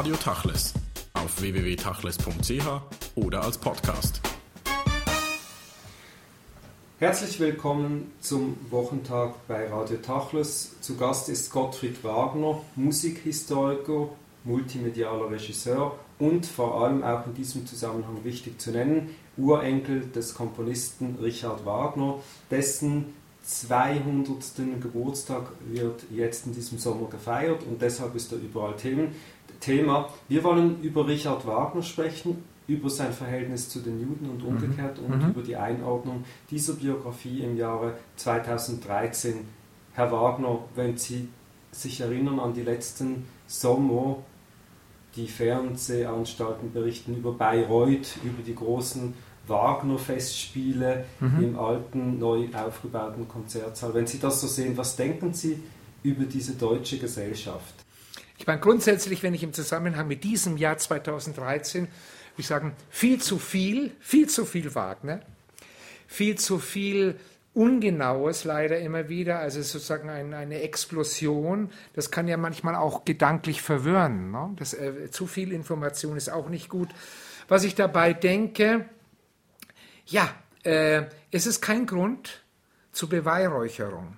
Radio Tachles auf www.tachles.ch oder als Podcast. Herzlich willkommen zum Wochentag bei Radio Tachles. Zu Gast ist Gottfried Wagner, Musikhistoriker, multimedialer Regisseur und vor allem auch in diesem Zusammenhang wichtig zu nennen, Urenkel des Komponisten Richard Wagner, dessen 200. Geburtstag wird jetzt in diesem Sommer gefeiert und deshalb ist er überall Thema. Wir wollen über Richard Wagner sprechen, über sein Verhältnis zu den Juden und umgekehrt mhm. und mhm. über die Einordnung dieser Biografie im Jahre 2013. Herr Wagner, wenn Sie sich erinnern an die letzten Sommer, die Fernsehanstalten berichten über Bayreuth, über die großen Wagner-Festspiele mhm. im alten, neu aufgebauten Konzertsaal. Wenn Sie das so sehen, was denken Sie über diese deutsche Gesellschaft? Ich meine, grundsätzlich, wenn ich im Zusammenhang mit diesem Jahr 2013, ich sagen, viel zu viel, viel zu viel Wagner, viel zu viel Ungenaues leider immer wieder, also sozusagen ein, eine Explosion. Das kann ja manchmal auch gedanklich verwirren. Ne? Das, äh, zu viel Information ist auch nicht gut. Was ich dabei denke, ja, äh, es ist kein Grund zur Beweihräucherung.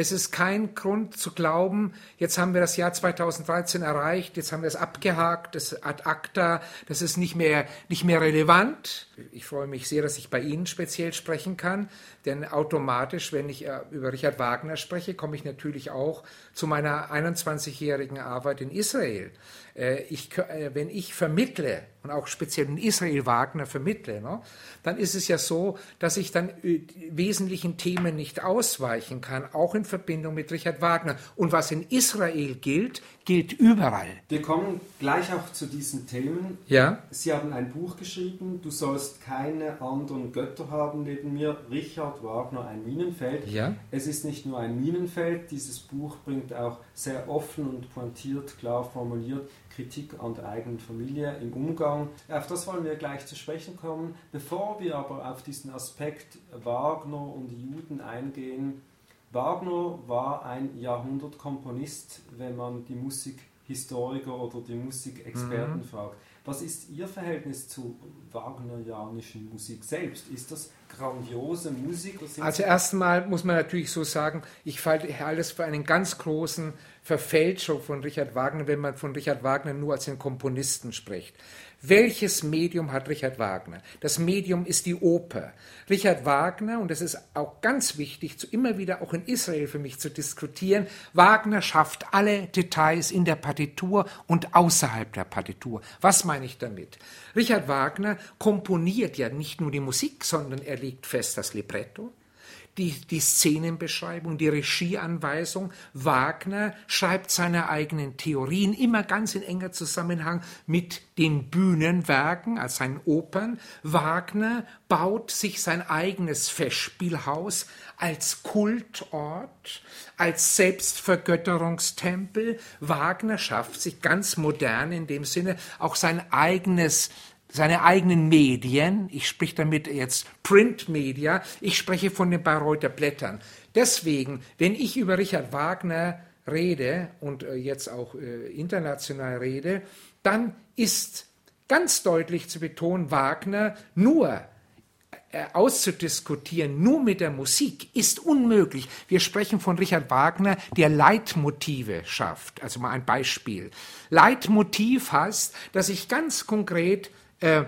Es ist kein Grund zu glauben, jetzt haben wir das Jahr 2013 erreicht, jetzt haben wir es abgehakt, das ad acta, das ist nicht mehr, nicht mehr relevant. Ich freue mich sehr, dass ich bei Ihnen speziell sprechen kann, denn automatisch, wenn ich äh, über Richard Wagner spreche, komme ich natürlich auch zu meiner 21-jährigen Arbeit in Israel. Äh, ich, äh, wenn ich vermittle und auch speziell in Israel Wagner vermittle, ne, dann ist es ja so, dass ich dann wesentlichen Themen nicht ausweichen kann, auch in Verbindung mit Richard Wagner. Und was in Israel gilt, gilt überall. Wir kommen gleich auch zu diesen Themen. Ja. Sie haben ein Buch geschrieben, Du sollst keine anderen Götter haben neben mir. Richard Wagner, ein Minenfeld. Ja. Es ist nicht nur ein Minenfeld, dieses Buch bringt auch sehr offen und pointiert, klar formuliert Kritik an der eigenen Familie im Umgang. Auf das wollen wir gleich zu sprechen kommen. Bevor wir aber auf diesen Aspekt Wagner und die Juden eingehen, Wagner war ein Jahrhundertkomponist, wenn man die Musikhistoriker oder die Musikexperten mhm. fragt. Was ist Ihr Verhältnis zu wagnerianischen Musik selbst? Ist das grandiose Musik? Also erstmal muss man natürlich so sagen, ich halte alles für einen ganz großen Verfälschung von Richard Wagner, wenn man von Richard Wagner nur als den Komponisten spricht. Welches Medium hat Richard Wagner? Das Medium ist die Oper. Richard Wagner, und das ist auch ganz wichtig, zu, immer wieder auch in Israel für mich zu diskutieren, Wagner schafft alle Details in der Partitur und außerhalb der Partitur. Was meine ich damit? Richard Wagner komponiert ja nicht nur die Musik, sondern er legt fest das Libretto, die, die Szenenbeschreibung, die Regieanweisung. Wagner schreibt seine eigenen Theorien immer ganz in enger Zusammenhang mit den Bühnenwerken, als seinen Opern. Wagner baut sich sein eigenes Festspielhaus als Kultort, als Selbstvergötterungstempel. Wagner schafft sich ganz modern in dem Sinne auch sein eigenes seine eigenen Medien, ich spreche damit jetzt Printmedia, ich spreche von den Bayreuther Blättern. Deswegen, wenn ich über Richard Wagner rede und äh, jetzt auch äh, international rede, dann ist ganz deutlich zu betonen, Wagner nur äh, auszudiskutieren, nur mit der Musik, ist unmöglich. Wir sprechen von Richard Wagner, der Leitmotive schafft. Also mal ein Beispiel. Leitmotiv heißt, dass ich ganz konkret äh,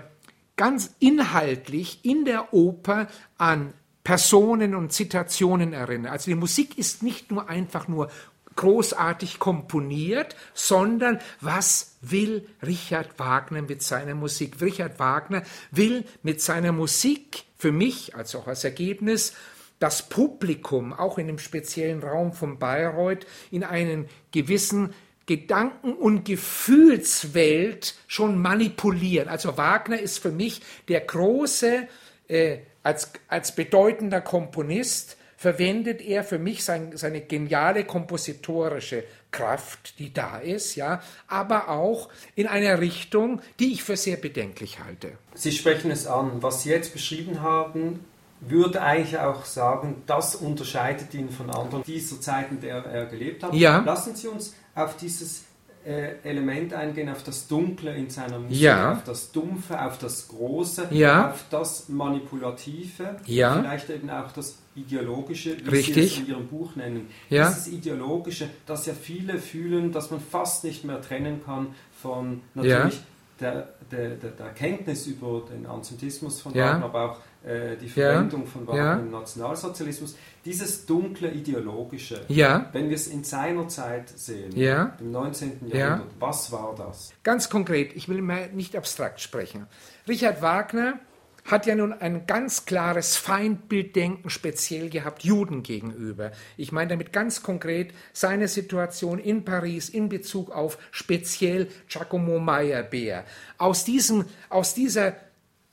ganz inhaltlich in der Oper an Personen und Zitationen erinnere. Also die Musik ist nicht nur einfach nur großartig komponiert, sondern was will Richard Wagner mit seiner Musik? Richard Wagner will mit seiner Musik für mich, als auch als Ergebnis, das Publikum, auch in dem speziellen Raum von Bayreuth, in einen gewissen Gedanken- und Gefühlswelt schon manipulieren. Also Wagner ist für mich der große, äh, als, als bedeutender Komponist, verwendet er für mich sein, seine geniale kompositorische Kraft, die da ist, ja, aber auch in einer Richtung, die ich für sehr bedenklich halte. Sie sprechen es an. Was Sie jetzt beschrieben haben, würde eigentlich auch sagen, das unterscheidet ihn von anderen dieser Zeiten, in der er gelebt hat. Ja. Lassen Sie uns auf dieses äh, Element eingehen, auf das Dunkle in seiner Musik, Ja. auf das Dumpfe, auf das Große, Ja. auf das Manipulative, Ja. vielleicht eben auch das Ideologische, wie Richtig. Sie es in Ihrem Buch nennen. Ja. Dieses Ideologische, das ja viele fühlen, dass man fast nicht mehr trennen kann von natürlich der, der, der, der Kenntnis über den Antisemitismus von Ja. Wagner, aber auch äh, die Ja. Verwendung von Wagner Ja. im Nationalsozialismus. Dieses dunkle Ideologische, Ja, wenn wir es in seiner Zeit sehen, Ja. im 19. Ja. Jahrhundert, was war das? Ganz konkret, ich will mal nicht abstrakt sprechen. Richard Wagner hat ja nun ein ganz klares Feindbilddenken speziell gehabt Juden gegenüber. Ich meine damit ganz konkret seine Situation in Paris in Bezug auf speziell Giacomo Meyerbeer. Aus, diesem, aus dieser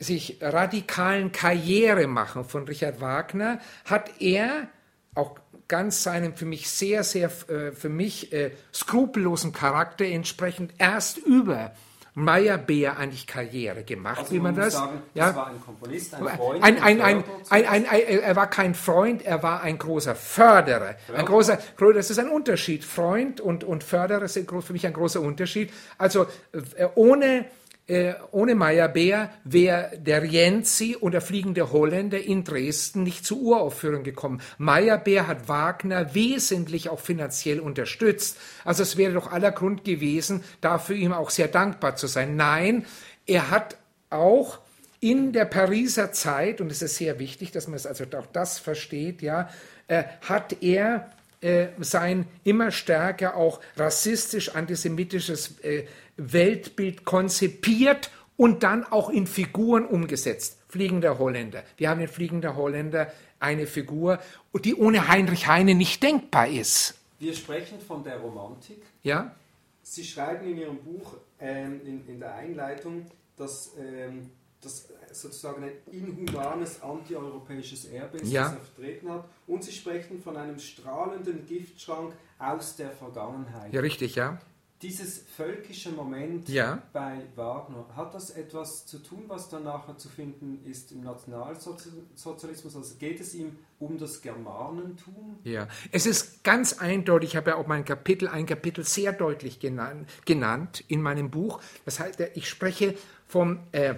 sich radikalen Karriere machen von Richard Wagner hat er auch ganz seinem für mich sehr, sehr äh, für mich äh, skrupellosen Charakter entsprechend erst über Meyerbeer eigentlich Karriere gemacht, Also wie man, muss das. sagen, ja, das war ein Komponist, ein Freund, ein, ein, ein, ein, er war kein Freund, er war ein großer Förderer. Ein großer, das ist ein Unterschied. Freund und, und Förderer sind für mich ein großer Unterschied. Also äh, ohne, äh, ohne Meyerbeer wäre der Rienzi und der fliegende Holländer in Dresden nicht zur Uraufführung gekommen. Meyerbeer hat Wagner wesentlich auch finanziell unterstützt. Also es wäre doch aller Grund gewesen, dafür ihm auch sehr dankbar zu sein. Nein, er hat auch in der Pariser Zeit, und es ist sehr wichtig, dass man es also auch das versteht, ja, äh, hat er äh, sein immer stärker auch rassistisch-antisemitisches äh, Weltbild konzipiert und dann auch in Figuren umgesetzt. Fliegender Holländer. Wir haben in Fliegender Holländer eine Figur, die ohne Heinrich Heine nicht denkbar ist. Wir sprechen von der Romantik. Ja? Sie schreiben in Ihrem Buch ähm, in, in der Einleitung, dass ähm, das sozusagen ein inhumanes antieuropäisches Erbe ist, Ja. das er vertreten hat. Und Sie sprechen von einem strahlenden Giftschrank aus der Vergangenheit. Ja, richtig, ja. Dieses völkische Moment Ja. bei Wagner, hat das etwas zu tun, was dann nachher zu finden ist im Nationalsozialismus? Also geht es ihm um das Germanentum? Ja, es ist ganz eindeutig, ich habe ja auch mein Kapitel, ein Kapitel sehr deutlich genannt, genannt in meinem Buch. Das heißt, ich spreche vom äh,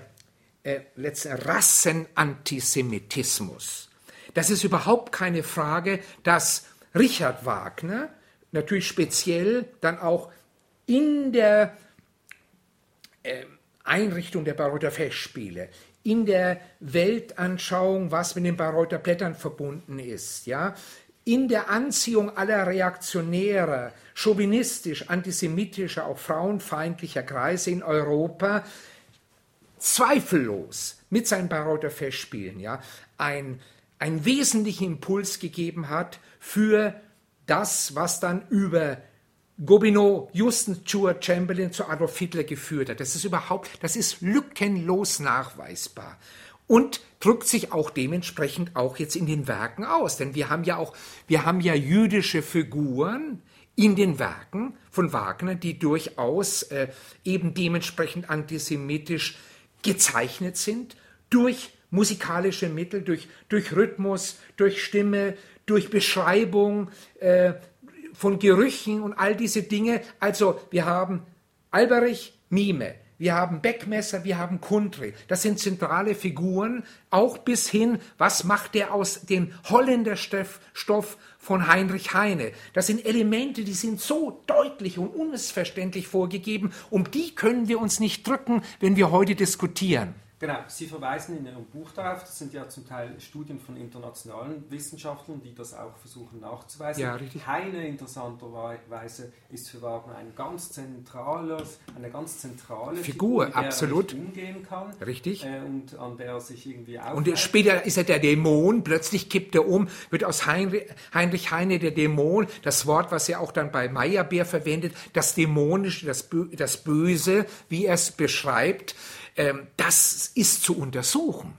äh, letzten Rassenantisemitismus. Das ist überhaupt keine Frage, dass Richard Wagner natürlich speziell dann auch in der Einrichtung der Bayreuther Festspiele, in der Weltanschauung, was mit den Bayreuther Blättern verbunden ist, ja, in der Anziehung aller reaktionärer, chauvinistisch, antisemitischer, auch frauenfeindlicher Kreise in Europa zweifellos mit seinen Bayreuther Festspielen ja, ein, einen wesentlichen Impuls gegeben hat für das, was dann über Gobineau, Houston, Stuart Chamberlain zu Adolf Hitler geführt hat. Das ist überhaupt, das ist lückenlos nachweisbar und drückt sich auch dementsprechend auch jetzt in den Werken aus. Denn wir haben ja auch, wir haben ja jüdische Figuren in den Werken von Wagner, die durchaus äh, eben dementsprechend antisemitisch gezeichnet sind durch musikalische Mittel, durch, durch Rhythmus, durch Stimme, durch Beschreibung äh, von Gerüchen und all diese Dinge. Also wir haben Alberich, Mime, wir haben Beckmesser, wir haben Kundry. Das sind zentrale Figuren, auch bis hin, was macht er aus dem Holländerstoff von Heinrich Heine. Das sind Elemente, die sind so deutlich und unmissverständlich vorgegeben, um die können wir uns nicht drücken, wenn wir heute diskutieren. Genau, Sie verweisen in Ihrem Buch darauf, das sind ja zum Teil Studien von internationalen Wissenschaftlern, die das auch versuchen nachzuweisen. Ja, richtig. Heine interessanterweise ist für Wagner ein ganz zentrales, eine ganz zentrale Figur, mit der absolut. er umgehen kann. Richtig. Äh, und an der er sich irgendwie Und aufreibt. später ist er der Dämon, plötzlich kippt er um, wird aus Heinrich, Heinrich Heine der Dämon, das Wort, was er auch dann bei Meyerbeer verwendet, das Dämonische, das, Bö das Böse, wie er es beschreibt, das ist zu untersuchen.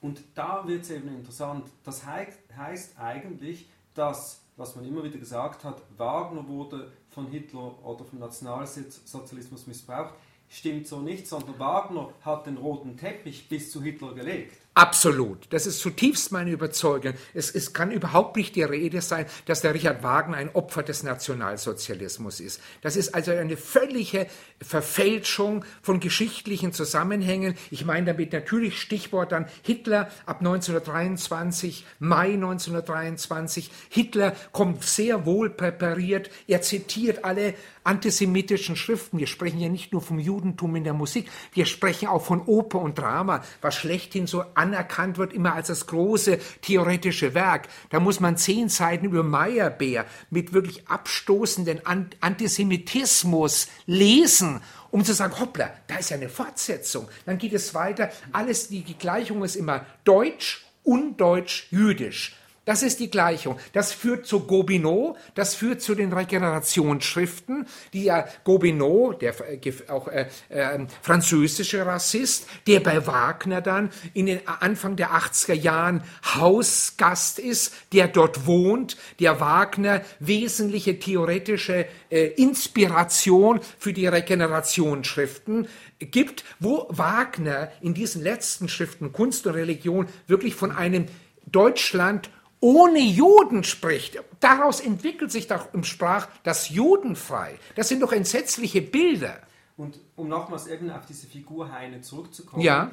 Und da wird es eben interessant. Das hei- heißt eigentlich, dass, was man immer wieder gesagt hat, Wagner wurde von Hitler oder vom Nationalsozialismus missbraucht, stimmt so nicht, sondern Wagner hat den roten Teppich bis zu Hitler gelegt. Absolut. Das ist zutiefst meine Überzeugung. Es, es kann überhaupt nicht die Rede sein, dass der Richard Wagner ein Opfer des Nationalsozialismus ist. Das ist also eine völlige Verfälschung von geschichtlichen Zusammenhängen. Ich meine damit natürlich Stichwort dann Hitler ab 1923, Mai 1923. Hitler kommt sehr wohl präpariert. Er zitiert alle antisemitischen Schriften. Wir sprechen ja nicht nur vom Judentum in der Musik, wir sprechen auch von Oper und Drama, was schlechthin so anerkannt wird, immer als das große theoretische Werk. Da muss man zehn Seiten über Meyerbeer mit wirklich abstoßenden Antisemitismus lesen um zu sagen, hoppla, da ist ja eine Fortsetzung. Dann geht es weiter. Alles, die Gleichung ist immer deutsch, undeutsch, jüdisch. Das ist die Gleichung. Das führt zu Gobineau, das führt zu den Regenerationsschriften, die ja Gobineau, der äh, auch äh, äh, französische Rassist, der bei Wagner dann in den Anfang der 80er Jahren Hausgast ist, der dort wohnt, der Wagner wesentliche theoretische äh, Inspiration für die Regenerationsschriften gibt, wo Wagner in diesen letzten Schriften Kunst und Religion wirklich von einem Deutschland ohne Juden spricht. Daraus entwickelt sich doch im Sprach das Judenfrei. Das sind doch entsetzliche Bilder. Und um nochmals eben auf diese Figur Heine zurückzukommen, ja.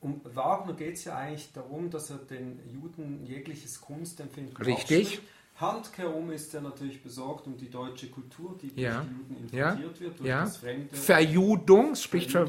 um Wagner geht es ja eigentlich darum, dass er den Juden jegliches Kunstempfinden Richtig. Handkehrum ist er natürlich besorgt um die deutsche Kultur, die ja. durch die Juden importiert ja. wird, durch ja. das Fremde. Verjudung, spricht schon.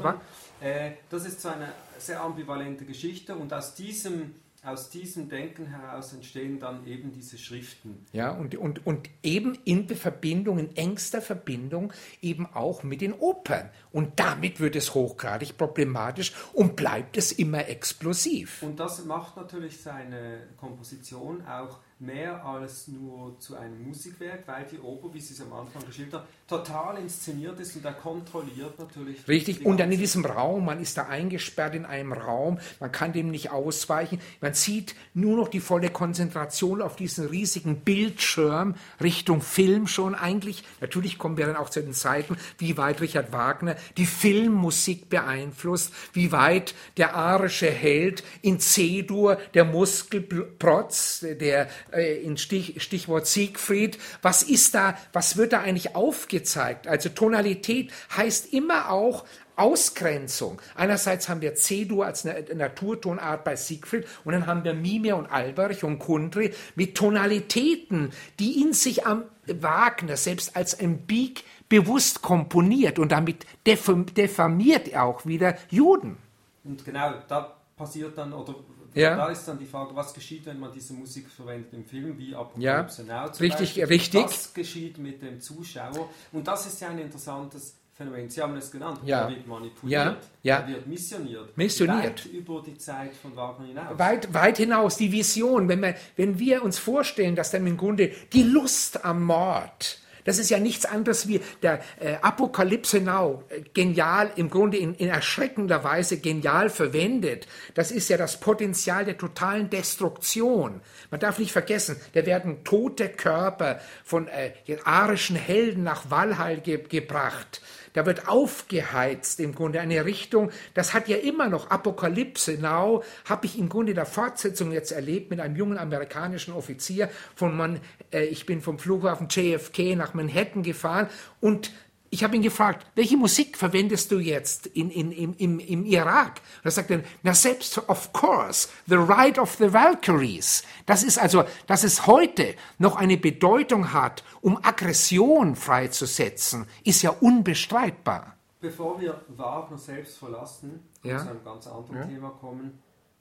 Äh, das ist so eine sehr ambivalente Geschichte und aus diesem aus diesem Denken heraus entstehen dann eben diese Schriften. Ja, und, und, und eben in Verbindung, in engster Verbindung eben auch mit den Opern. Und damit wird es hochgradig problematisch und bleibt es immer explosiv. Und das macht natürlich seine Komposition auch mehr als nur zu einem Musikwerk, weil die Oper, wie Sie es am Anfang geschildert haben, total inszeniert ist und er kontrolliert natürlich. Richtig, und dann in diesem Raum, man ist da eingesperrt in einem Raum, man kann dem nicht ausweichen, man zieht nur noch die volle Konzentration auf diesen riesigen Bildschirm Richtung Film schon eigentlich. Natürlich kommen wir dann auch zu den Zeiten, wie weit Richard Wagner die Filmmusik beeinflusst, wie weit der arische Held in C-Dur, der Muskelprotz, der äh, in Stich, Stichwort Siegfried, was ist da, was wird da eigentlich aufgezeigt? Also Tonalität heißt immer auch Ausgrenzung. Einerseits haben wir C-Dur als eine Naturtonart bei Siegfried und dann haben wir Mime und Alberich und Kundry mit Tonalitäten, die in sich am Wagner selbst als ein Bieg bewusst komponiert und damit diffamiert er auch wieder Juden. Und genau, da passiert dann, oder ja. Da ist dann die Frage, was geschieht, wenn man diese Musik verwendet im Film, wie Apokalypse ja. Now richtig, Beispiel. richtig. Was geschieht mit dem Zuschauer? Und das ist ja ein interessantes Phänomen. Sie haben es genannt. Ja. Er wird manipuliert. Ja. Ja. Er wird missioniert. Missioniert. Weit über die Zeit von Wagner hinaus. Weit, weit hinaus, die Vision. Wenn wir, wenn wir uns vorstellen, dass dann im Grunde die Lust am Mord, das ist ja nichts anderes wie der äh, Apokalypse Now, äh, genial, im Grunde in, in, erschreckender Weise genial verwendet. Das ist ja das Potenzial der totalen Destruktion. Man darf nicht vergessen, da werden tote Körper von äh, arischen Helden nach Walhall ge gebracht. Da wird aufgeheizt im Grunde eine Richtung, das hat ja immer noch Apokalypse Now, habe ich im Grunde der Fortsetzung jetzt erlebt mit einem jungen amerikanischen Offizier von man, äh, ich bin vom Flughafen JFK nach Manhattan gefahren und ich habe ihn gefragt, welche Musik verwendest du jetzt in, in, im, im, im Irak? Und er sagte, na selbst, of course, The Ride of the Valkyries. Das ist also, dass es heute noch eine Bedeutung hat, um Aggression freizusetzen, ist ja unbestreitbar. Bevor wir Wagner selbst verlassen und Ja. zu einem ganz anderen Ja. Thema kommen,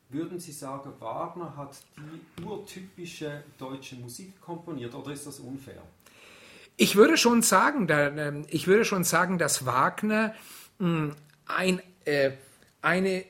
würden Sie sagen, Wagner hat die urtypische deutsche Musik komponiert oder ist das unfair? Ich würde schon sagen, da, ähm, ich würde schon sagen, dass Wagner mh, ein, äh, eine,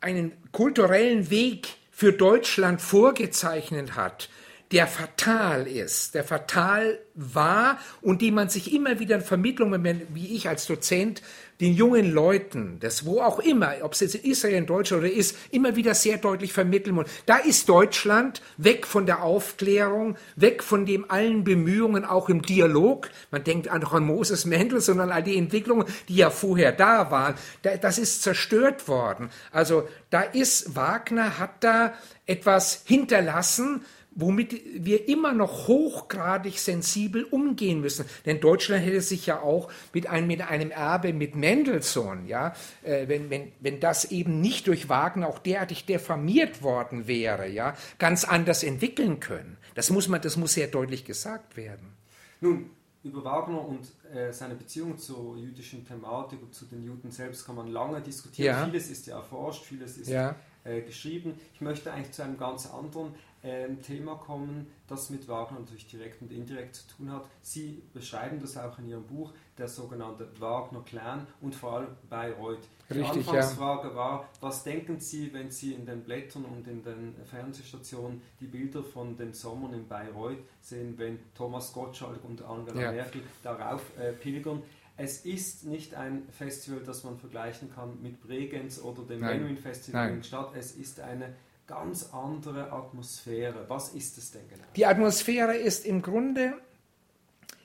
einen kulturellen Weg für Deutschland vorgezeichnet hat, der fatal ist, der fatal war und die man sich immer wieder in Vermittlungen, wie ich als Dozent, den jungen Leuten, das wo auch immer, ob es jetzt in Israel, in Deutschland oder ist, immer wieder sehr deutlich vermitteln muss. Da ist Deutschland weg von der Aufklärung, weg von dem allen Bemühungen, auch im Dialog. Man denkt an Moses Mendel, sondern all die Entwicklungen, die ja vorher da waren. Das ist zerstört worden. Also da ist, Wagner hat da etwas hinterlassen, womit wir immer noch hochgradig sensibel umgehen müssen. Denn Deutschland hätte sich ja auch mit einem, mit einem Erbe mit Mendelssohn, ja, äh, wenn, wenn, wenn das eben nicht durch Wagner auch derartig diffamiert worden wäre, ja, ganz anders entwickeln können. Das muss man, das muss sehr deutlich gesagt werden. Nun, über Wagner und äh, seine Beziehung zur jüdischen Thematik und zu den Juden selbst kann man lange diskutieren. Ja. Vieles ist ja erforscht, vieles ist ja. äh, geschrieben. Ich möchte eigentlich zu einem ganz anderen ähm, Thema kommen, das mit Wagner natürlich direkt und indirekt zu tun hat. Sie beschreiben das auch in Ihrem Buch, der sogenannte Wagner-Clan und vor allem Bayreuth. Die Richtig, Anfangsfrage ja. war, was denken Sie, wenn Sie in den Blättern und in den Fernsehstationen die Bilder von den Sommern in Bayreuth sehen, wenn Thomas Gottschalk und Angela ja. Merkel darauf äh, pilgern? Es ist nicht ein Festival, das man vergleichen kann mit Bregenz oder dem Menuhin Festival Nein. in Stadt. Es ist eine ganz andere Atmosphäre. Was ist es denn genau? Die Atmosphäre ist im Grunde,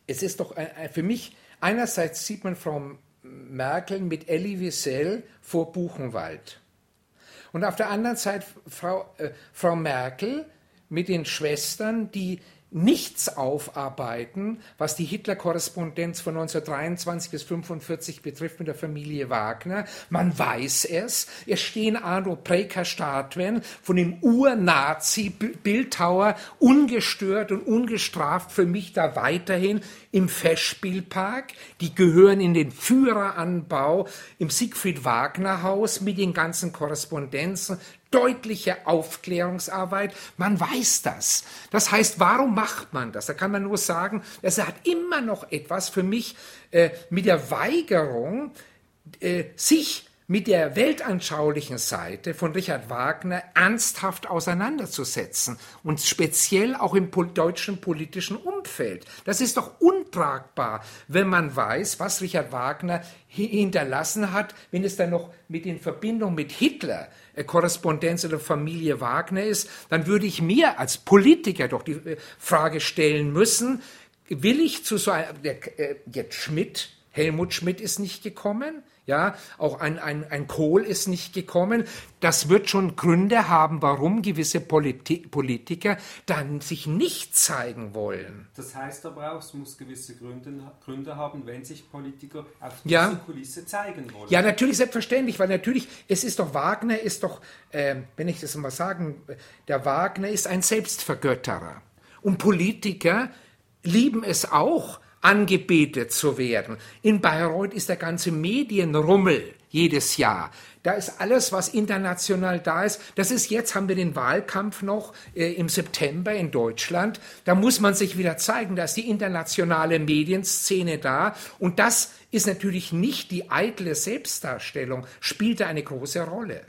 es ist doch für mich, einerseits sieht man Frau Merkel mit Elie Wiesel vor Buchenwald. Und auf der anderen Seite Frau, äh, Frau Merkel mit den Schwestern, die nichts aufarbeiten, was die Hitler-Korrespondenz von 1923 bis 1945 betrifft mit der Familie Wagner. Man weiß es. Es stehen Arno Preker-Statuen von dem Ur-Nazi-Bildhauer ungestört und ungestraft für mich da weiterhin im Festspielpark. Die gehören in den Führeranbau im Siegfried Wagner Haus mit den ganzen Korrespondenzen deutliche Aufklärungsarbeit. Man weiß das. Das heißt, warum macht man das? Da kann man nur sagen, es hat immer noch etwas für mich äh, mit der Weigerung, äh, sich mit der weltanschaulichen Seite von Richard Wagner ernsthaft auseinanderzusetzen und speziell auch im deutschen politischen Umfeld. Das ist doch untragbar, wenn man weiß, was Richard Wagner hinterlassen hat, wenn es dann noch mit in Verbindung mit Hitler äh, Korrespondenz oder Familie Wagner ist, dann würde ich mir als Politiker doch die äh, Frage stellen müssen, will ich zu so einem, der, äh, jetzt Schmidt, Helmut Schmidt ist nicht gekommen, ja, auch ein, ein, ein Kohl ist nicht gekommen. Das wird schon Gründe haben, warum gewisse Politi Politiker dann sich nicht zeigen wollen. Das heißt aber auch, es muss gewisse Gründe, Gründe haben, wenn sich Politiker auf ja. diese Kulisse zeigen wollen. Ja, natürlich, selbstverständlich, weil natürlich, es ist doch, Wagner ist doch, äh, wenn ich das mal sagen, der Wagner ist ein Selbstvergötterer. Und Politiker lieben es auch, angebetet zu werden. In Bayreuth ist der ganze Medienrummel jedes Jahr. Da ist alles, was international da ist. Das ist jetzt, haben wir den Wahlkampf noch äh, im September in Deutschland. Da muss man sich wieder zeigen, da ist die internationale Medienszene da. Und das ist natürlich nicht die eitle Selbstdarstellung, spielt da eine große Rolle.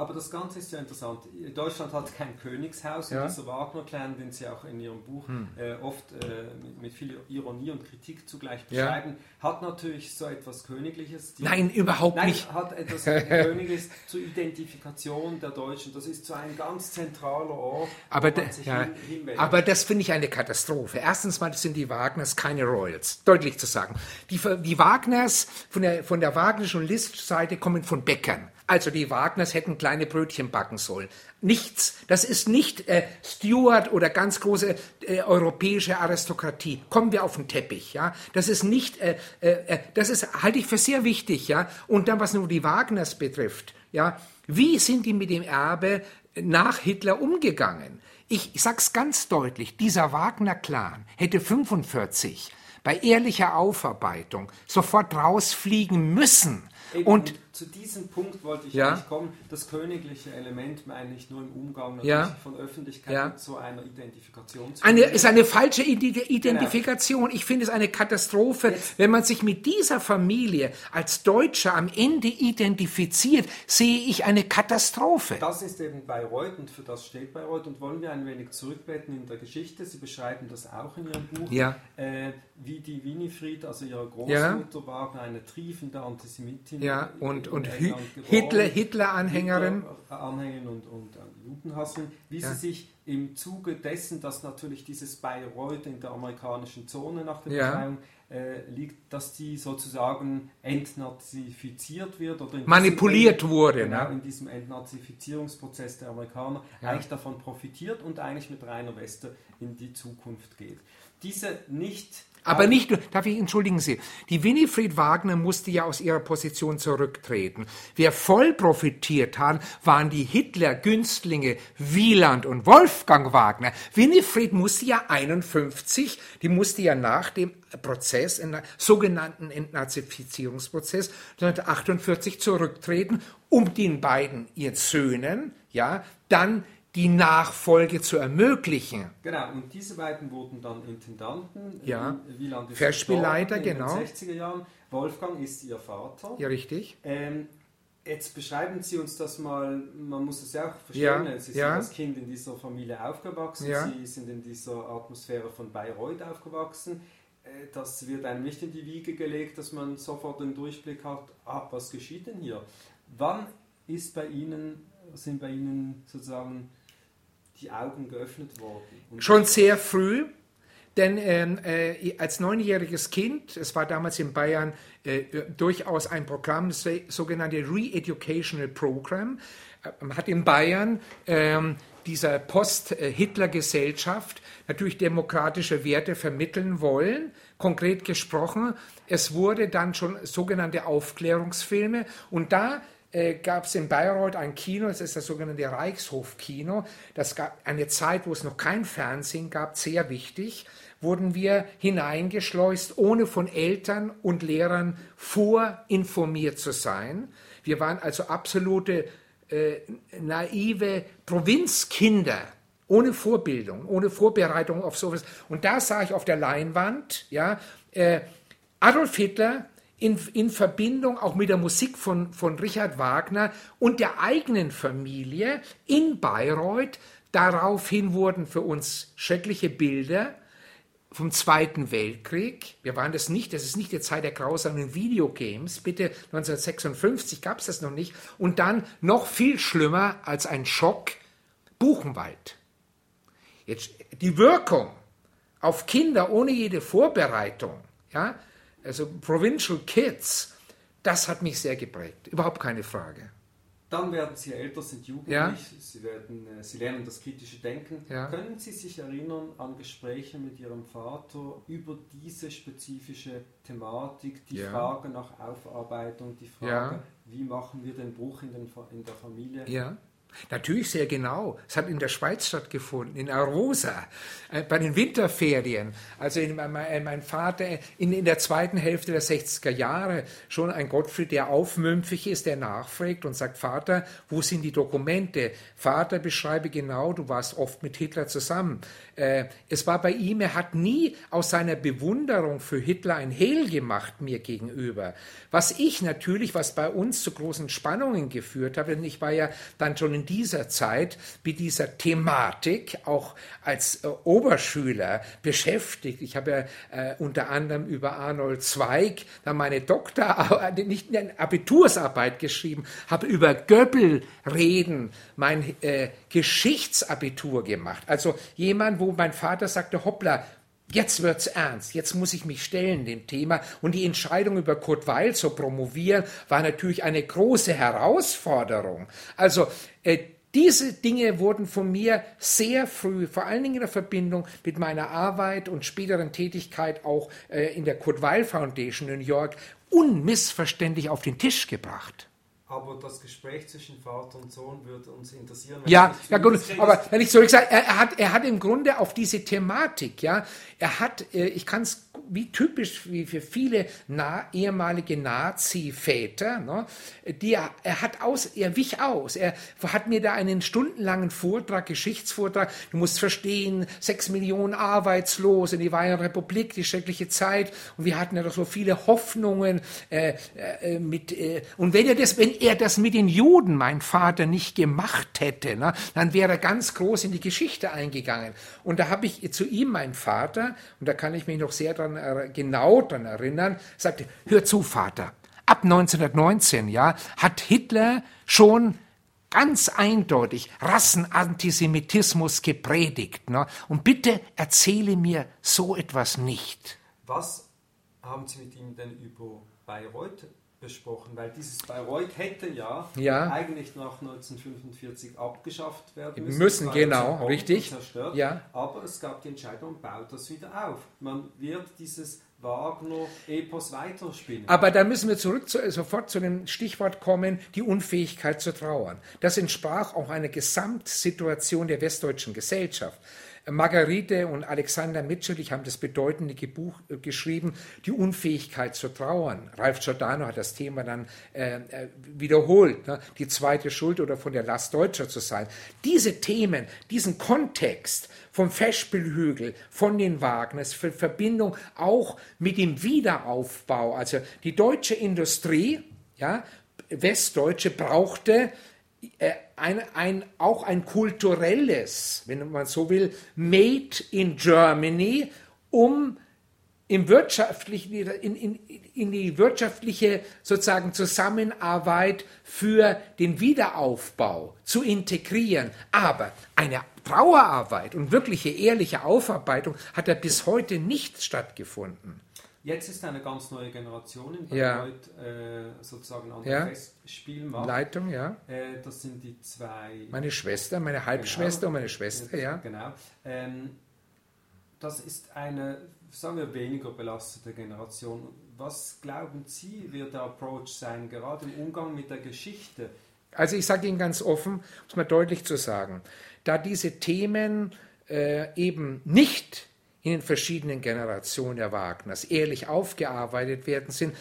Aber das Ganze ist ja interessant. Deutschland hat kein Königshaus ja. und dieser Wagner-Clan, den Sie auch in Ihrem Buch hm. äh, oft äh, mit, mit, viel Ironie und Kritik zugleich beschreiben, ja. hat natürlich so etwas Königliches. Nein, überhaupt nein, nicht. hat etwas Königliches zur Identifikation der Deutschen. Das ist so ein ganz zentraler Ort. Aber, da, ja, hin, aber das finde ich eine Katastrophe. Erstens mal sind die Wagners keine Royals, deutlich zu sagen. Die, die Wagners von der, von der Wagnerischen List-Seite kommen von Bäckern. Also die Wagners hätten kleine Brötchen backen sollen. Nichts. Das ist nicht äh, Stuart oder ganz große äh, europäische Aristokratie. Kommen wir auf den Teppich, ja. Das ist nicht, äh, äh, äh, das ist halte ich für sehr wichtig, ja. Und dann was nur die Wagners betrifft, ja. Wie sind die mit dem Erbe nach Hitler umgegangen? Ich, ich sag's ganz deutlich: Dieser Wagner-Clan hätte 45 bei ehrlicher Aufarbeitung sofort rausfliegen müssen Und zu diesem Punkt wollte ich Ja. eigentlich kommen. Das königliche Element meine ich nur im Umgang Ja. von Öffentlichkeit Ja. so einer Identifikation zu Eine, ist eine falsche Ide- Identifikation. Ich finde es eine Katastrophe, wenn man sich mit dieser Familie als Deutscher am Ende identifiziert, sehe ich eine Katastrophe. Das ist eben Bayreuth und für das steht Bayreuth. Und wollen wir ein wenig zurückblättern in der Geschichte? Sie beschreiben das auch in Ihrem Buch, Ja. äh, wie die Winifred, also ihre Großmutter, war eine triefende Antisemitin. Ja, und, und. Hitler, Hitler-Anhängerin. Hitler-Anhängerin und, und äh, Judenhasserin, wie Ja. sie sich im Zuge dessen, dass natürlich dieses Bayreuth in der amerikanischen Zone nach der Ja. Befreiung äh, liegt, dass die sozusagen entnazifiziert wird oder Manipuliert diesem, wurde, Genau, ne? in diesem Entnazifizierungsprozess der Amerikaner Ja. eigentlich davon profitiert und eigentlich mit Rainer Wester in die Zukunft geht. Diese nicht Aber nicht nur, darf ich, entschuldigen Sie, die Winifred Wagner musste ja aus ihrer Position zurücktreten. Wer voll profitiert hat, waren die Hitler-Günstlinge Wieland und Wolfgang Wagner. Winifred musste ja 51, die musste ja nach dem Prozess, der sogenannten Entnazifizierungsprozess 1948 zurücktreten, um den beiden ihren Söhnen, ja, dann die Nachfolge zu ermöglichen. Genau, und diese beiden wurden dann Intendanten. Ja. Wie- Wieland ist Festspielleiter, in genau. den 60er Jahren. Wolfgang ist ihr Vater. Ja, richtig? Ähm, jetzt beschreiben Sie uns das mal, man muss es ja auch Ja, verstehen, Sie sind ja. als Kind in dieser Familie aufgewachsen, Ja. Sie sind in dieser Atmosphäre von Bayreuth aufgewachsen. Äh, Das wird einem nicht in die Wiege gelegt, dass man sofort den Durchblick hat, ah, was geschieht denn hier? Wann ist bei Ihnen, sind bei Ihnen sozusagen die Augen geöffnet worden? Und Schon sehr früh, denn ähm, äh, als neunjähriges Kind, es war damals in Bayern äh, durchaus ein Programm, das sogenannte Re-Educational Program, äh, man hat in Bayern ähm, dieser Post-Hitler-Gesellschaft natürlich demokratische Werte vermitteln wollen. Konkret gesprochen, es wurde dann schon sogenannte Aufklärungsfilme und da äh, gab es in Bayreuth ein Kino, das ist das sogenannte Reichshofkino. Das gab eine Zeit, wo es noch kein Fernsehen gab, sehr wichtig, wurden wir hineingeschleust, ohne von Eltern und Lehrern vorinformiert zu sein. Wir waren also absolute äh, naive Provinzkinder, ohne Vorbildung, ohne Vorbereitung auf sowas. Und da sah ich auf der Leinwand, ja, äh, Adolf Hitler in, in Verbindung auch mit der Musik von, von Richard Wagner und der eigenen Familie in Bayreuth. Daraufhin wurden für uns schreckliche Bilder vom Zweiten Weltkrieg. Wir waren das nicht, das ist nicht die Zeit der grausamen Videogames. Bitte 1956 gab es das noch nicht. Und dann noch viel schlimmer als ein Schock, Buchenwald. Jetzt die Wirkung auf Kinder ohne jede Vorbereitung, ja, also Provincial Kids, das hat mich sehr geprägt. Überhaupt keine Frage. Dann werden Sie älter, sind jugendlich, Ja. Sie, werden, äh, Sie lernen das kritische Denken. Ja. Können Sie sich erinnern an Gespräche mit Ihrem Vater über diese spezifische Thematik, die Ja. Frage nach Aufarbeitung, die Frage, Ja. wie machen wir den Bruch in, den, in der Familie? Natürlich sehr genau. Es hat in der Schweiz stattgefunden, in Arosa, äh, bei den Winterferien. Also in, mein mein Vater in, in der zweiten Hälfte der 60er Jahre schon ein Gottfried, der aufmümpfig ist, der nachfragt und sagt, Vater, wo sind die Dokumente? Vater, beschreibe genau, du warst oft mit Hitler zusammen. Äh, es war bei ihm, er hat nie aus seiner Bewunderung für Hitler ein Hehl gemacht mir gegenüber. Was ich natürlich, was bei uns zu großen Spannungen geführt habe, denn ich war ja dann schon in dieser Zeit mit dieser Thematik auch als äh, Oberschüler beschäftigt. Ich habe ja äh, unter anderem über Arnold Zweig dann meine Doktor, äh, nicht eine Abitursarbeit geschrieben, habe über Göbbel reden, mein äh, Geschichtsabitur gemacht. Also jemand, wo mein Vater sagte, hoppla, Jetzt wird's ernst. Jetzt muss ich mich stellen dem Thema. Und die Entscheidung über Kurt Weil zu promovieren war natürlich eine große Herausforderung. Also äh, diese Dinge wurden von mir sehr früh, vor allen Dingen in der Verbindung mit meiner Arbeit und späteren Tätigkeit auch äh, in der Kurt Weil Foundation in New York, unmissverständlich auf den Tisch gebracht. Aber das Gespräch zwischen Vater und Sohn würde uns interessieren. Ja, ja gut, aber wenn ich zurück er, er, hat, er hat im Grunde auf diese Thematik, ja, er hat, äh, ich kann es wie typisch wie für viele na, ehemalige Nazi-Väter, ne, die er, er hat aus, er wich aus. Er hat mir da einen stundenlangen Vortrag, Geschichtsvortrag. Du musst verstehen, sechs Millionen Arbeitslose, die Weimarer Republik, die schreckliche Zeit, und wir hatten ja doch so viele Hoffnungen äh, äh, mit. Äh, und wenn er das, wenn er das mit den Juden, mein Vater, nicht gemacht hätte, ne, dann wäre er ganz groß in die Geschichte eingegangen. Und da habe ich zu ihm, mein Vater, und da kann ich mich noch sehr dran, genau daran erinnern, sagte, hör zu, Vater, ab 1919, ja, hat Hitler schon ganz eindeutig Rassenantisemitismus gepredigt. Ne? Und bitte erzähle mir so etwas nicht. Was haben Sie mit ihm denn über Bayreuth besprochen, weil dieses Bayreuth hätte ja, ja, eigentlich nach 1945 abgeschafft werden müssen. Müssen, genau, richtig. Zerstört, ja. Aber es gab die Entscheidung, baut das wieder auf. Man wird dieses Wagner-Epos weiterspinnen. Aber da müssen wir zurück zu, sofort zu dem Stichwort kommen, die Unfähigkeit zu trauern. Das entsprach auch einer Gesamtsituation der westdeutschen Gesellschaft. Margarete und Alexander Mitscherlich haben das bedeutende Buch äh, geschrieben, Die Unfähigkeit zu trauern. Ralf Giordano hat das Thema dann äh, äh, wiederholt, ne? die zweite Schuld oder von der Last Deutscher zu sein. Diese Themen, diesen Kontext vom Festspielhügel, von den Wagners, für Verbindung auch mit dem Wiederaufbau, also die deutsche Industrie, ja, Westdeutsche brauchte äh, ein, ein, auch ein kulturelles, wenn man so will, Made in Germany, um im wirtschaftlichen, in, in, in die wirtschaftliche sozusagen Zusammenarbeit für den Wiederaufbau zu integrieren. Aber eine Trauerarbeit und wirkliche ehrliche Aufarbeitung hat da bis heute nicht stattgefunden. Jetzt ist eine ganz neue Generation in Bayreuth ja. äh, sozusagen an der ja. Festspielmacht. Leitung, ja. Äh, das sind die zwei. Meine Schwester, meine Halbschwester genau. und meine Schwester, ja. Genau. Ähm, das ist eine, sagen wir, weniger belastete Generation. Was glauben Sie, wird der Approach sein, gerade im Umgang mit der Geschichte? Also ich sage Ihnen ganz offen, um es mal deutlich zu sagen, da diese Themen äh, eben nicht in den verschiedenen Generationen der Wagners ehrlich aufgearbeitet werden sind,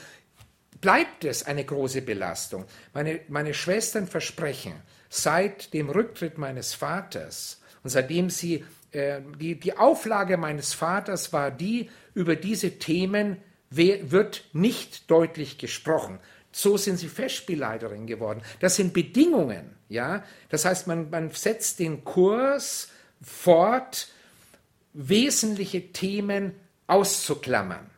bleibt es eine große Belastung. Meine, meine Schwestern versprechen, seit dem Rücktritt meines Vaters und seitdem sie, äh, die, die Auflage meines Vaters war die, über diese Themen wird nicht deutlich gesprochen. So sind sie Festspielleiterin geworden. Das sind Bedingungen, ja. Das heißt, man, man setzt den Kurs fort, wesentliche Themen auszuklammern.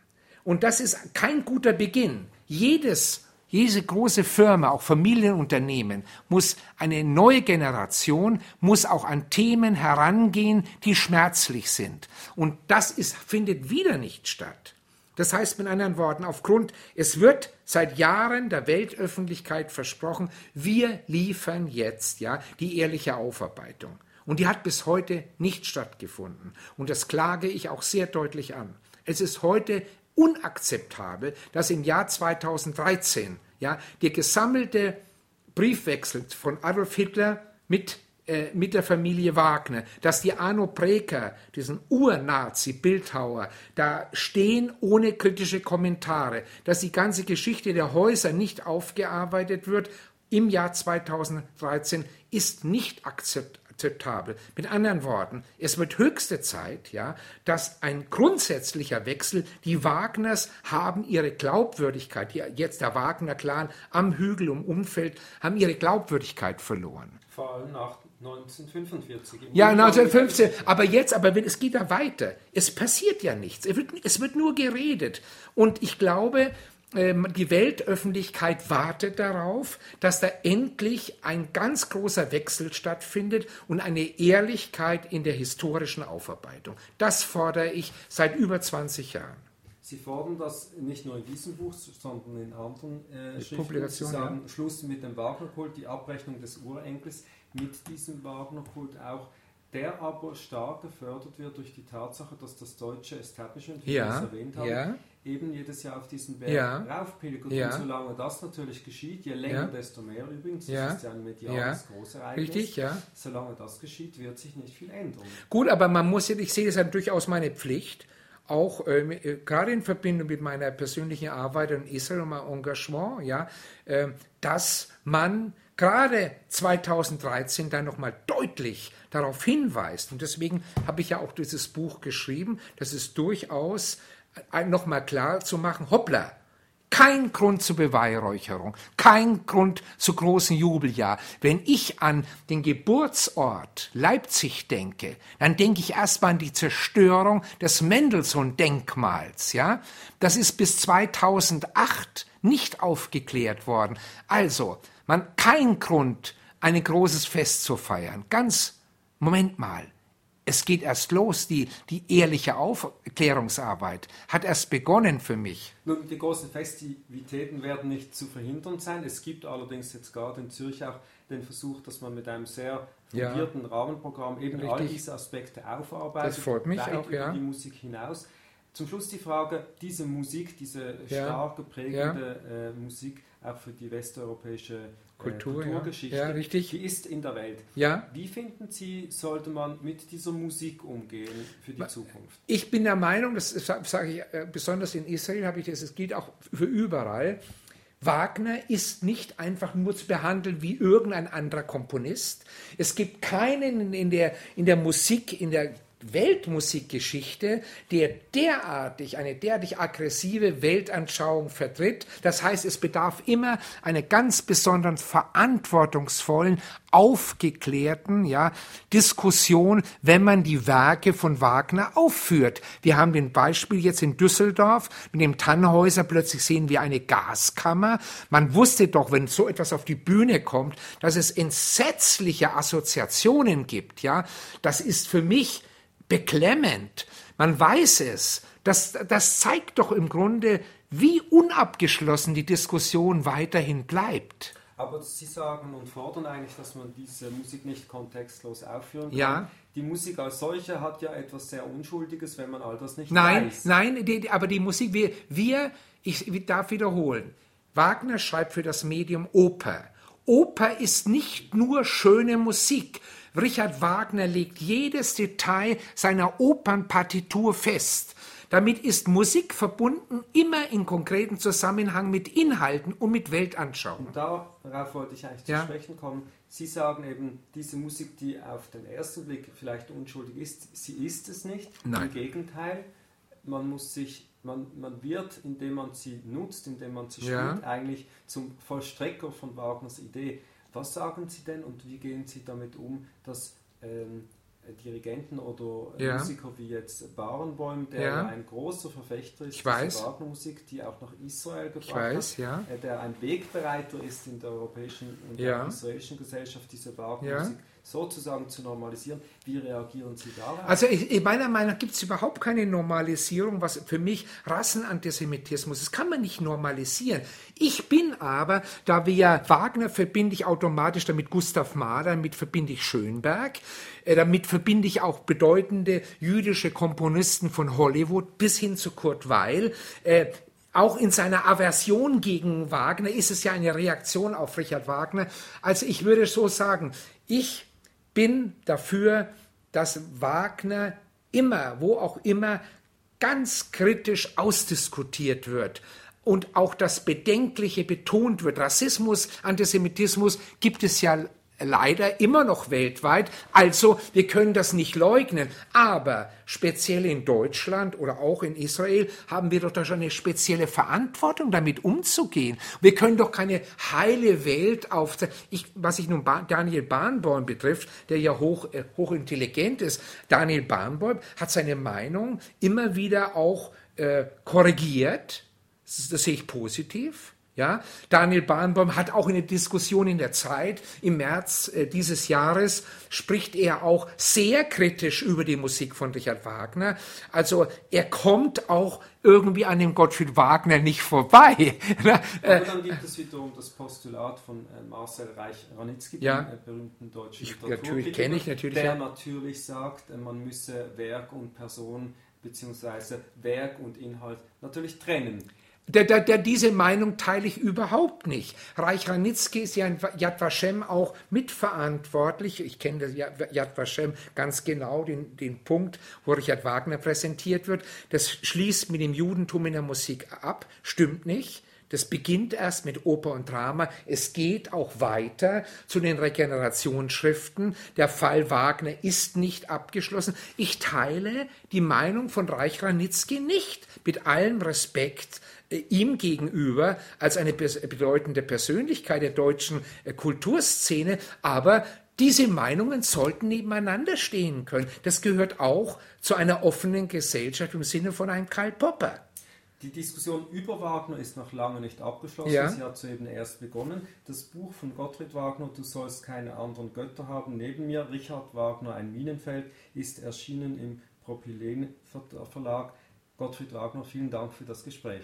Und das ist kein guter Beginn. Jedes, jede große Firma, auch Familienunternehmen, muss eine neue Generation, muss auch an Themen herangehen, die schmerzlich sind. Und das ist, findet wieder nicht statt. Das heißt mit anderen Worten, aufgrund, es wird seit Jahren der Weltöffentlichkeit versprochen, wir liefern jetzt, ja, die ehrliche Aufarbeitung. Und die hat bis heute nicht stattgefunden. Und das klage ich auch sehr deutlich an. Es ist heute unakzeptabel, dass im Jahr 2013 ja, der gesammelte Briefwechsel von Adolf Hitler mit, äh, mit der Familie Wagner, dass die Arno Preker, diesen Ur-Nazi-Bildhauer, da stehen ohne kritische Kommentare, dass die ganze Geschichte der Häuser nicht aufgearbeitet wird im Jahr 2013, ist nicht akzept akzeptabel. Mit anderen Worten, es wird höchste Zeit, ja, dass ein grundsätzlicher Wechsel, die Wagners haben ihre Glaubwürdigkeit, jetzt der Wagner-Clan am Hügel im Umfeld, haben ihre Glaubwürdigkeit verloren. Vor allem nach 1945. Ja, 1915. Aber jetzt, aber wenn, es geht da weiter. Es passiert ja nichts. Es wird, es wird nur geredet. Und ich glaube, die Weltöffentlichkeit wartet darauf, dass da endlich ein ganz großer Wechsel stattfindet und eine Ehrlichkeit in der historischen Aufarbeitung. Das fordere ich seit über 20 Jahren. Sie fordern das nicht nur in diesem Buch, sondern in anderen äh, Schriften. Sie sagen, ja. Schluss mit dem Wagnerkult, die Abrechnung des Urenkels mit diesem Wagnerkult auch der aber stark gefördert wird durch die Tatsache, dass das deutsche Establishment, wie ja, wir es erwähnt haben, ja. Eben jedes Jahr auf diesen Berg Ja. raufpilgert. Ja. Und solange das natürlich geschieht, je länger, Ja. desto mehr übrigens, Ja. das ist ja ein mediales Ja. Großereignis, Richtig, ja. solange das geschieht, wird sich nicht viel ändern. Gut, aber man muss ja, ich sehe das ja durchaus meine Pflicht, auch ähm, äh, gerade in Verbindung mit meiner persönlichen Arbeit in Israel und meinem Engagement, ja, äh, dass man gerade 2013 dann nochmal deutlich darauf hinweist. Und deswegen habe ich ja auch dieses Buch geschrieben, das ist durchaus nochmal klar zu machen, hoppla, kein Grund zur Beweihräucherung, kein Grund zu großen Jubeljahr. Wenn ich an den Geburtsort Leipzig denke, dann denke ich erstmal an die Zerstörung des Mendelssohn-Denkmals, ja. Das ist bis 2008 nicht aufgeklärt worden. Also, man, kein Grund, ein großes Fest zu feiern. Ganz, Moment mal. Es geht erst los, die, die ehrliche Aufklärungsarbeit hat erst begonnen für mich. Nun, die großen Festivitäten werden nicht zu verhindern sein. Es gibt allerdings jetzt gerade in Zürich auch den Versuch, dass man mit einem sehr Ja. fundierten Rahmenprogramm eben all Richtig. diese Aspekte aufarbeitet. Das freut mich auch, über ja. die Musik hinaus. Zum Schluss die Frage, diese Musik, diese Ja. stark geprägende äh, Musik auch für die westeuropäische Kultur, ja. Kulturgeschichte, Ja, richtig. die ist in der Welt. Ja, Wie finden Sie, sollte man mit dieser Musik umgehen für die Zukunft? Ich bin der Meinung, das sage ich äh, besonders in Israel, habe ich das, es gilt auch für überall. Wagner ist nicht einfach nur zu behandeln wie irgendein anderer Komponist. Es gibt keinen in der, in der Musik, in der Weltmusikgeschichte, der derartig, eine derartig aggressive Weltanschauung vertritt. Das heißt, es bedarf immer einer ganz besonderen verantwortungsvollen, aufgeklärten ja, Diskussion, wenn man die Werke von Wagner aufführt. Wir haben den Beispiel jetzt in Düsseldorf mit dem Tannhäuser, plötzlich sehen wir eine Gaskammer. Man wusste doch, wenn so etwas auf die Bühne kommt, dass es entsetzliche Assoziationen gibt. Ja, das ist für mich beklemmend. Man weiß es. Das, das zeigt doch im Grunde, wie unabgeschlossen die Diskussion weiterhin bleibt. Aber Sie sagen und fordern eigentlich, dass man diese Musik nicht kontextlos aufführen kann. Ja. Die Musik als solche hat ja etwas sehr Unschuldiges, wenn man all das nicht Nein, weiß. nein, die, aber die Musik, wir, wir, ich darf wiederholen, Wagner schreibt für das Medium Oper. Oper ist nicht nur schöne Musik. Richard Wagner legt jedes Detail seiner Opernpartitur fest. Damit ist Musik verbunden immer in konkreten Zusammenhang mit Inhalten und mit Weltanschauung. Und darauf wollte ich eigentlich Ja. zu sprechen kommen. Sie sagen eben, diese Musik, die auf den ersten Blick vielleicht unschuldig ist, sie ist es nicht. Nein. Im Gegenteil, man muss sich, man, man wird, indem man sie nutzt, indem man sie Ja. spielt, eigentlich zum Vollstrecker von Wagners Idee. Was sagen Sie denn und wie gehen Sie damit um, dass ähm, Dirigenten oder Ja. Musiker wie jetzt Barenboim, der Ja. ein großer Verfechter ist dieser Wagnermusik, die auch nach Israel gebracht weiß, hat, ja. äh, der ein Wegbereiter ist in der europäischen und der israelischen Gesellschaft, diese Wagnermusik sozusagen zu normalisieren. Wie reagieren Sie darauf? Also ich, ich meiner Meinung nach gibt es überhaupt keine Normalisierung, was für mich Rassenantisemitismus, das kann man nicht normalisieren. Ich bin aber, da wir ja Wagner verbinde ich automatisch damit Gustav Mahler, damit verbinde ich Schönberg, äh, damit verbinde ich auch bedeutende jüdische Komponisten von Hollywood bis hin zu Kurt Weil. Äh, auch in seiner Aversion gegen Wagner ist es ja eine Reaktion auf Richard Wagner. Also ich würde so sagen, ich bin dafür, dass Wagner immer, wo auch immer, ganz kritisch ausdiskutiert wird und auch das Bedenkliche betont wird. Rassismus, Antisemitismus gibt es ja leider immer noch weltweit. Also wir können das nicht leugnen. Aber speziell in Deutschland oder auch in Israel haben wir doch da schon eine spezielle Verantwortung, damit umzugehen. Wir können doch keine heile Welt auf. Ich, was sich nun ba Daniel Bahnbäum betrifft, der ja hoch, äh, hochintelligent ist, Daniel Bahnbäum hat seine Meinung immer wieder auch äh, korrigiert. Das sehe ich positiv. Ja, Daniel Bahnbaum hat auch in der Diskussion in der Zeit im März äh, dieses Jahres spricht er auch sehr kritisch über die Musik von Richard Wagner. Also er kommt auch irgendwie an dem Gottfried Wagner nicht vorbei. Aber dann gibt es wiederum das Postulat von äh, Marcel Reich-Ranitzky, Ja. dem äh, berühmten deutschen Ich- natürlich, kenne ich natürlich, der ja. natürlich sagt, äh, man müsse Werk und Person bzw. Werk und Inhalt natürlich trennen. Der, der, der, diese Meinung teile ich überhaupt nicht. Reich Ranitzky ist ja in Yad Vashem auch mitverantwortlich. Ich kenne Yad Vashem ganz genau, den, den Punkt, wo Richard Wagner präsentiert wird. Das schließt mit dem Judentum in der Musik ab, stimmt nicht. Das beginnt erst mit Oper und Drama. Es geht auch weiter zu den Regenerationsschriften. Der Fall Wagner ist nicht abgeschlossen. Ich teile die Meinung von Reich Ranitzky nicht. Mit allem Respekt ihm gegenüber als eine bedeutende Persönlichkeit der deutschen äh, Kulturszene, aber diese Meinungen sollten nebeneinander stehen können. Das gehört auch zu einer offenen Gesellschaft im Sinne von einem Karl Popper. Die Diskussion über Wagner ist noch lange nicht abgeschlossen. Ja. Sie hat soeben erst begonnen. Das Buch von Gottfried Wagner, Du sollst keine anderen Götter haben, neben mir, Richard Wagner, ein Minenfeld, ist erschienen im Propylen Verlag. Gottfried Wagner, vielen Dank für das Gespräch.